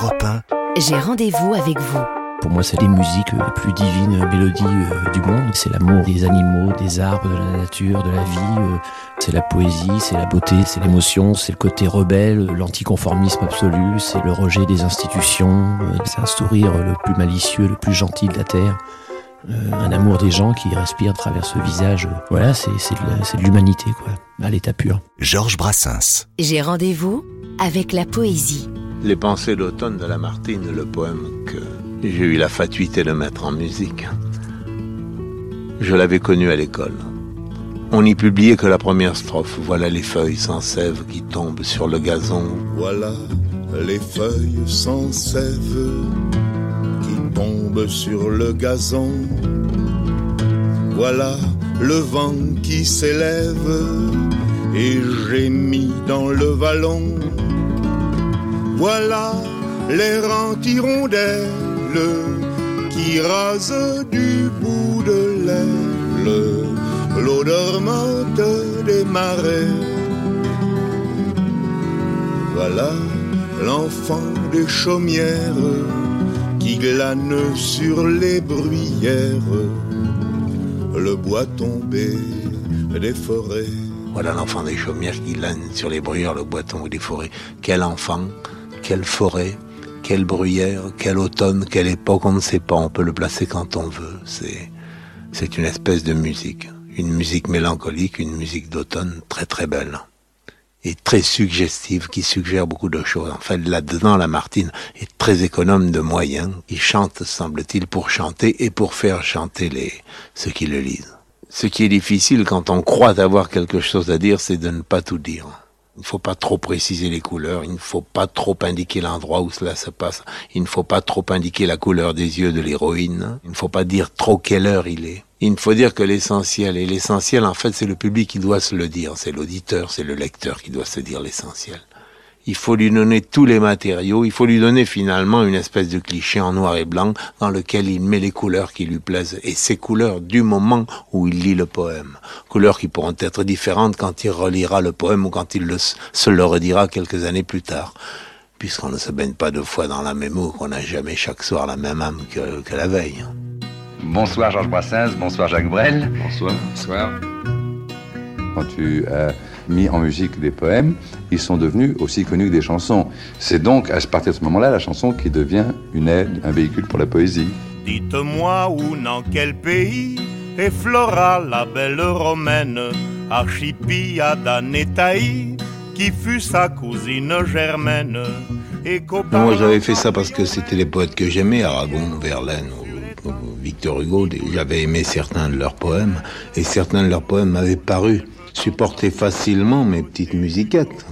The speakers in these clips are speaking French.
Europe 1. J'ai rendez-vous avec vous. Pour moi, c'est les musiques les plus divines mélodies euh, du monde. C'est l'amour des animaux, des arbres, de la nature, de la vie. euh, C'est la poésie, c'est la beauté, c'est l'émotion, c'est le côté rebelle, l'anticonformisme absolu, c'est le rejet des institutions, euh, c'est un sourire le plus malicieux, le plus gentil de la terre. Un amour des gens qui respire à travers ce visage. Voilà, c'est de l'humanité, quoi, à l'état pur. Georges Brassens. J'ai rendez-vous avec la poésie. Les pensées d'automne de Lamartine, le poème que j'ai eu la fatuité de mettre en musique. Je l'avais connu à l'école. On n'y publiait que la première strophe. Voilà les feuilles sans sève qui tombent sur le gazon. Voilà les feuilles sans sève qui tombent sur le gazon. Voilà le vent qui s'élève et gémit dans le vallon. Voilà l'air anti-rondelle qui rase du bout de l'aile l'odeur morte des marais. Voilà l'enfant des chaumières qui glane sur les bruyères, le bois tombé des forêts. Voilà l'enfant des chaumières qui lâne sur les bruyères, le boiton ou des forêts. Quel enfant, quelle forêt, quelle bruyère, quel automne, quelle époque, on ne sait pas. On peut le placer quand on veut. C'est, c'est une espèce de musique. Une musique mélancolique, une musique d'automne très très belle. Et très suggestive, qui suggère beaucoup de choses. En fait, là-dedans, Lamartine est très économe de moyens. Il chante, semble-t-il, pour chanter et pour faire chanter les, ceux qui le lisent. Ce qui est difficile quand on croit avoir quelque chose à dire, c'est de ne pas tout dire. Il ne faut pas trop préciser les couleurs, il ne faut pas trop indiquer l'endroit où cela se passe, il ne faut pas trop indiquer la couleur des yeux de l'héroïne, il ne faut pas dire trop quelle heure il est. Il ne faut dire que l'essentiel, et l'essentiel en fait c'est le public qui doit se le dire, c'est l'auditeur, c'est le lecteur qui doit se dire l'essentiel. Il faut lui donner tous les matériaux, il faut lui donner finalement une espèce de cliché en noir et blanc dans lequel il met les couleurs qui lui plaisent et ces couleurs du moment où il lit le poème. Couleurs qui pourront être différentes quand il relira le poème ou quand il le- se le redira quelques années plus tard. Puisqu'on ne se baigne pas deux fois dans la même eau, qu'on n'a jamais chaque soir la même âme que, que la veille. Bonsoir Georges Brassens, bonsoir Jacques Brel. Bonsoir. Bonsoir. Quand tu as mis en musique des poèmes, ils sont devenus aussi connus que des chansons. C'est donc à partir de ce moment-là la chanson qui devient une aide, un véhicule pour la poésie. Dites-moi où, dans quel pays est Flora, la belle romaine, archipiade Nétaï, qui fut sa cousine germaine. Et Non, moi j'avais fait ça parce que c'était les poètes que j'aimais, Aragon, Verlaine Victor Hugo. J'avais aimé certains de leurs poèmes et certains de leurs poèmes m'avaient paru supporter facilement mes petites musiquettes.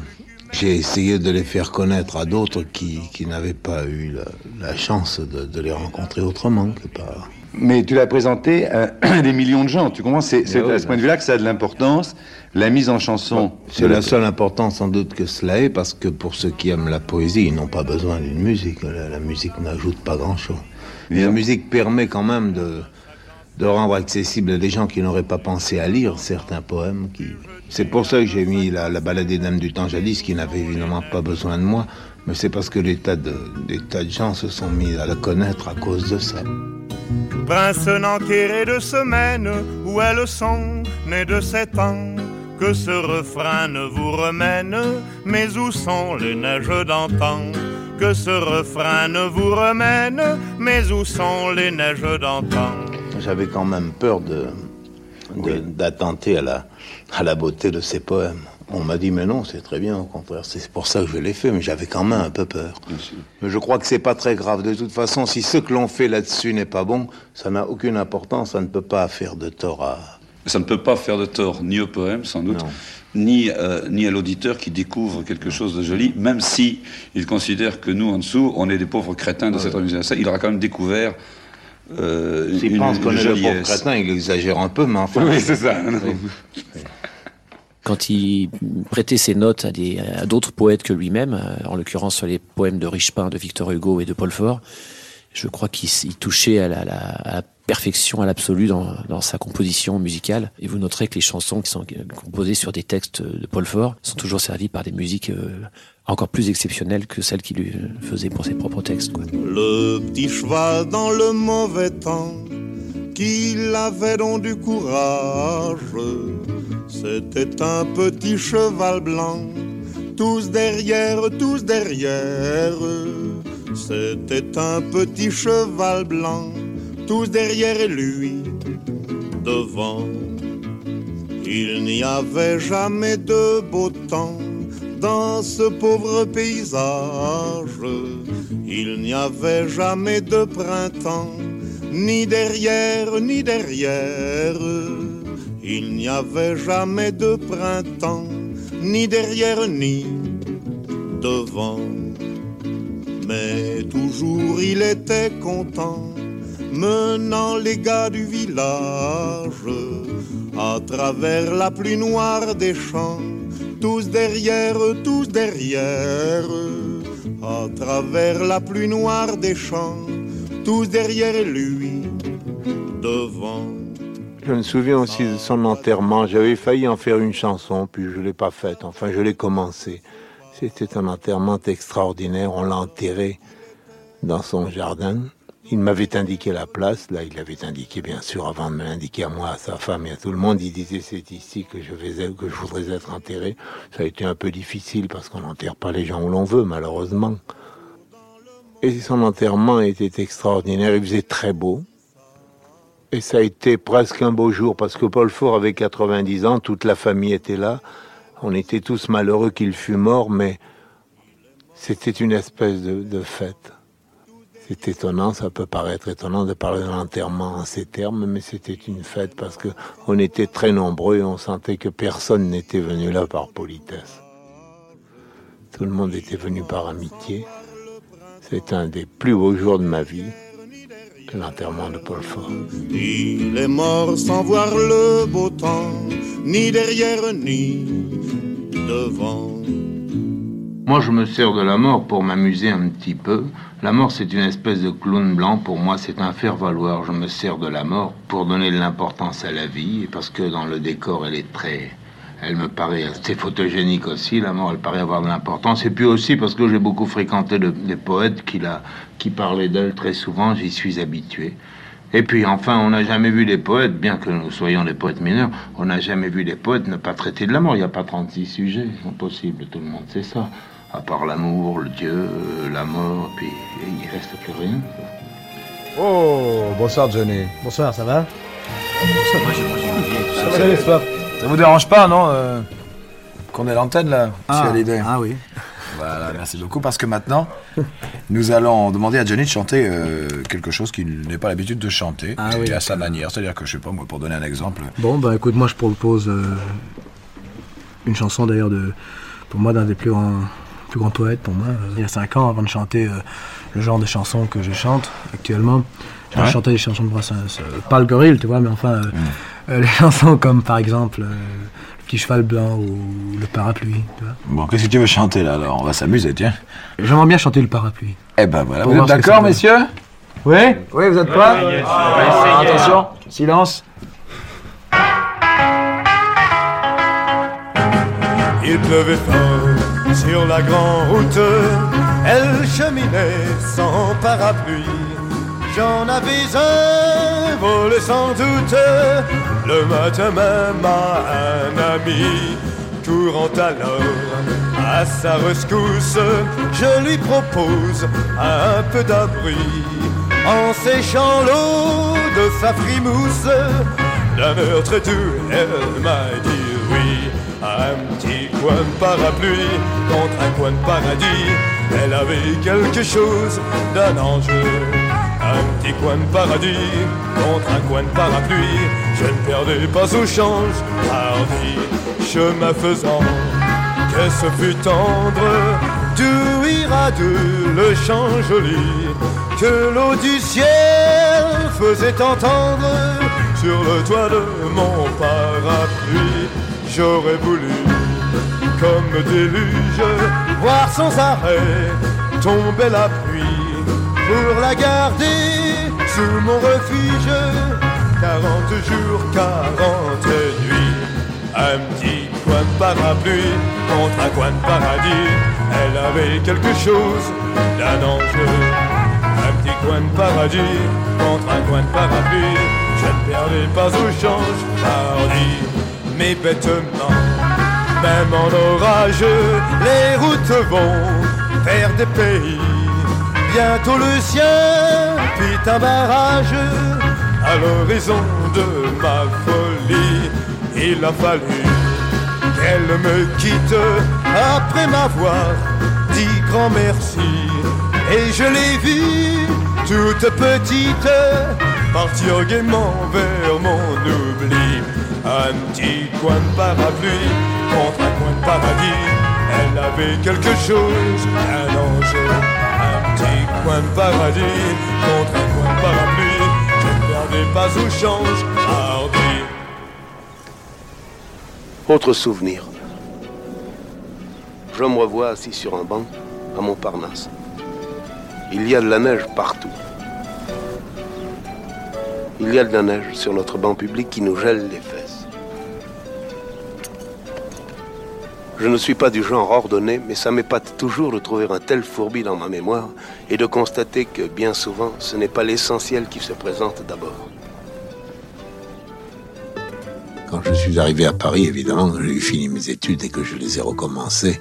J'ai essayé de les faire connaître à d'autres qui, qui n'avaient pas eu la, la chance de, de les rencontrer autrement que par... Mais tu l'as présenté à des millions de gens, tu comprends? C'est c'est oui, à ce point de vue-là que ça a de l'importance. La mise en chanson. C'est de la seule importance sans doute que cela est, parce que pour ceux qui aiment la poésie, ils n'ont pas besoin d'une musique. La, la musique n'ajoute pas grand-chose. Mais la musique permet quand même de, de rendre accessible des gens qui n'auraient pas pensé à lire certains poèmes. Qui... C'est pour ça que j'ai mis la, la balade des dames du temps jadis, qui n'avait évidemment pas besoin de moi, mais c'est parce que des tas, de, gens se sont mis à la connaître à cause de ça. Prince enquéré de semaines, où elles sont nées de sept ans que ce refrain ne vous remène, mais où sont les neiges d'antan? Que ce refrain ne vous remène, mais où sont les neiges d'antan? J'avais quand même peur de, de- d'attenter à la, à la beauté de ces poèmes. On m'a dit, mais non, c'est très bien, au contraire, c'est pour ça que je l'ai fait, mais j'avais quand même un peu peur. Mais je crois que c'est pas très grave. De toute façon, si ce que l'on fait là-dessus n'est pas bon, ça n'a aucune importance, ça ne peut pas faire de tort à. Ça ne peut pas faire de tort ni au poème, sans doute, Non. ni, euh, ni à l'auditeur qui découvre quelque chose de joli, même si il considère que nous, en dessous, on est des pauvres crétins de cette organisation. Il aura quand même découvert euh, S'il pense qu'on est le pauvre joliesse. crétin, il exagère un peu, mais enfin. Oui, c'est ça. Quand il prêtait ses notes à des- à d'autres poètes que lui-même, euh, en l'occurrence sur les poèmes de Richepin, de Victor Hugo et de Paul Fort, je crois qu'il touchait à la, la- à la perfection à l'absolu dans, sa composition musicale. Et vous noterez que les chansons qui sont composées sur des textes de Paul Fort sont toujours servies par des musiques euh, encore plus exceptionnelles que celles qu'il faisait pour ses propres textes. Le petit cheval dans le mauvais temps, qu'il avait donc du courage, c'était un petit cheval blanc, tous derrière, tous derrière. C'était un petit cheval blanc tous derrière lui, devant. Il n'y avait jamais de beau temps dans ce pauvre paysage. Il n'y avait jamais de printemps, ni derrière, ni derrière. Il n'y avait jamais de printemps, ni derrière, ni devant. Mais toujours il était content menant les gars du village à travers la pluie noire des champs, tous derrière, tous derrière, à travers la pluie noire des champs, tous derrière lui, devant. Je me souviens aussi de son enterrement. J'avais failli en faire une chanson, puis je l'ai pas faite. Enfin, je l'ai commencé. C'était un enterrement extraordinaire. On l'a enterré dans son jardin. Il m'avait indiqué la place, là il l'avait indiqué bien sûr avant de me l'indiquer à moi, à sa femme et à tout le monde. Il disait c'est ici que je voudrais être enterré. Ça a été un peu difficile parce qu'on n'enterre pas les gens où l'on veut malheureusement. Et son enterrement était extraordinaire, il faisait très beau. Et ça a été presque un beau jour parce que Paul Fort avait 90 ans, toute la famille était là. On était tous malheureux qu'il fût mort, mais c'était une espèce de fête. C'est étonnant, ça peut paraître étonnant de parler de l'enterrement en ces termes, mais c'était une fête parce que on était très nombreux et on sentait que personne n'était venu là par politesse. Tout le monde était venu par amitié. C'est un des plus beaux jours de ma vie, l'enterrement de Paul Fort. Il est mort sans voir le beau temps, ni derrière ni devant. Moi, je me sers de la mort pour m'amuser un petit peu. La mort, c'est une espèce de clown blanc. Pour moi, c'est un faire-valoir. Je me sers de la mort pour donner de l'importance à la vie, parce que dans le décor, elle est très... Elle me paraît assez photogénique aussi, la mort, elle paraît avoir de l'importance. Et puis aussi parce que j'ai beaucoup fréquenté des poètes qui, la, qui parlaient d'elle très souvent, j'y suis habitué. Et puis enfin, on n'a jamais vu les poètes, bien que nous soyons des poètes mineurs, on n'a jamais vu les poètes ne pas traiter de la mort. Il n'y a pas 36 sujets, impossible, tout le monde sait ça. À part l'amour, le Dieu, la mort, puis il reste plus rien. Oh, bonsoir Johnny. Bonsoir, ça va? Salut, ça, ça vous dérange pas, non euh, Qu'on ait l'antenne là, ah, l'idée. Ah oui. Voilà, merci beaucoup parce que maintenant, nous allons demander à Johnny de chanter euh, quelque chose qu'il n'a pas l'habitude de chanter, ah, oui. à sa manière. C'est-à-dire que, je sais pas, moi, pour donner un exemple. Bon, bah écoute, moi je propose euh, une chanson d'ailleurs de, pour moi, d'un des plus grands, plus grands poètes pour moi. Il y a 5 ans, avant de chanter euh, le genre de chansons que je chante actuellement, j'ai Ouais. chanté des chansons de Brassens. euh, pas le gorille, tu vois, mais enfin, euh, euh, les chansons comme par exemple euh, Le petit cheval blanc ou Le parapluie, tu vois. Bon, qu'est-ce que tu veux chanter là alors? On va s'amuser, tiens. J'aimerais bien chanter Le parapluie. Eh ben voilà, Pour vous êtes d'accord, messieurs? Oui? Oui, vous êtes prêts Alors, Attention, silence. Il pleuvait fort sur la grande route, elle cheminait sans parapluie. J'en avais un volé sans doute, le matin même à un ami. Courant alors à sa rescousse, je lui propose un peu d'abri. En séchant l'eau de sa frimousse, d'un très doux, elle m'a dit oui. Coin de parapluie contre un coin de paradis. Elle avait quelque chose d'un ange. Un petit coin de paradis contre un coin de parapluie. Je ne perdais pas au change, hardi, chemin faisant. Que ce fut tendre, tout ira de le champ joli. Que l'eau du ciel faisait entendre sur le toit de mon parapluie. J'aurais voulu, comme déluge, voir sans arrêt tomber la pluie pour la garder sous mon refuge, 40 jours, 40 nuits. Un petit coin de parapluie contre un coin de paradis. Elle avait quelque chose d'un ange. Un petit coin de paradis contre un coin de parapluie. Je ne perdais pas au change, pardi, mais bêtement. Même en orage, les routes vont vers des pays. Bientôt le sien, puis un barrage à l'horizon de ma folie. Il a fallu qu'elle me quitte après m'avoir dit grand merci. Et je l'ai vue, toute petite, partir gaiement vers mon oubli. Un petit coin de parapluie contre un coin de paradis. Elle avait quelque chose, un ange. Un petit coin de paradis contre un coin de parapluie. Je ne perdais pas au change, hardi. Autre souvenir. Je me revois assis sur un banc à Montparnasse. Il y a de la neige partout. Il y a de la neige sur notre banc public qui nous gèle les fesses. Je ne suis pas du genre ordonné, mais ça m'épate toujours de trouver un tel fourbi dans ma mémoire et de constater que bien souvent, ce n'est pas l'essentiel qui se présente d'abord. Quand je suis arrivé à Paris, évidemment, j'ai fini mes études et que je les ai recommencées,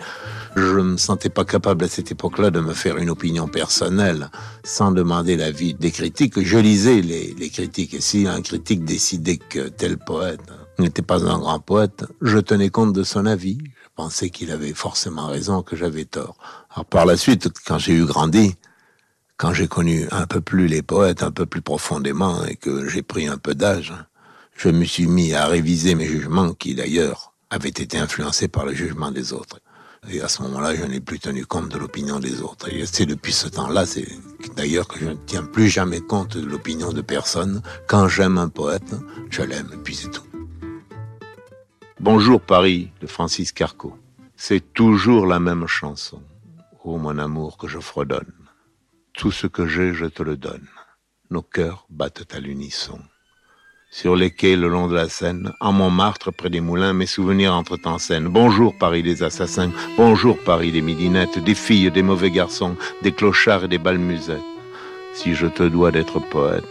je ne me sentais pas capable à cette époque-là de me faire une opinion personnelle sans demander l'avis des critiques. Je lisais les, critiques et si un critique décidait que tel poète n'était pas un grand poète, je tenais compte de son avis. Je pensais qu'il avait forcément raison, que j'avais tort. Alors par la suite, quand j'ai eu grandi, quand j'ai connu un peu plus les poètes, un peu plus profondément et que j'ai pris un peu d'âge, je me suis mis à réviser mes jugements qui d'ailleurs avaient été influencés par le jugement des autres. Et à ce moment-là, je n'ai plus tenu compte de l'opinion des autres. Et c'est depuis ce temps-là, c'est d'ailleurs que je ne tiens plus jamais compte de l'opinion de personne. Quand j'aime un poète, je l'aime, et puis c'est tout. Bonjour Paris de Francis Carco. C'est toujours la même chanson. Ô mon amour que je fredonne. Tout ce que j'ai, je te le donne. Nos cœurs battent à l'unisson. Sur les quais le long de la Seine, en Montmartre près des moulins, mes souvenirs entrent en scène. Bonjour Paris des assassins, bonjour Paris des midinettes, des filles, des mauvais garçons, des clochards et des balmusettes. Si je te dois d'être poète,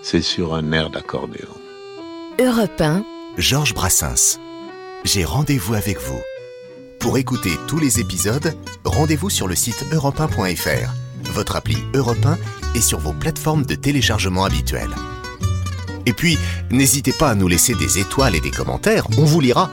c'est sur un air d'accordéon. Europe 1, Georges Brassens. J'ai rendez-vous avec vous. Pour écouter tous les épisodes, rendez-vous sur le site europe1.fr, votre appli Europe 1 et sur vos plateformes de téléchargement habituelles. Et puis, n'hésitez pas à nous laisser des étoiles et des commentaires, on vous lira.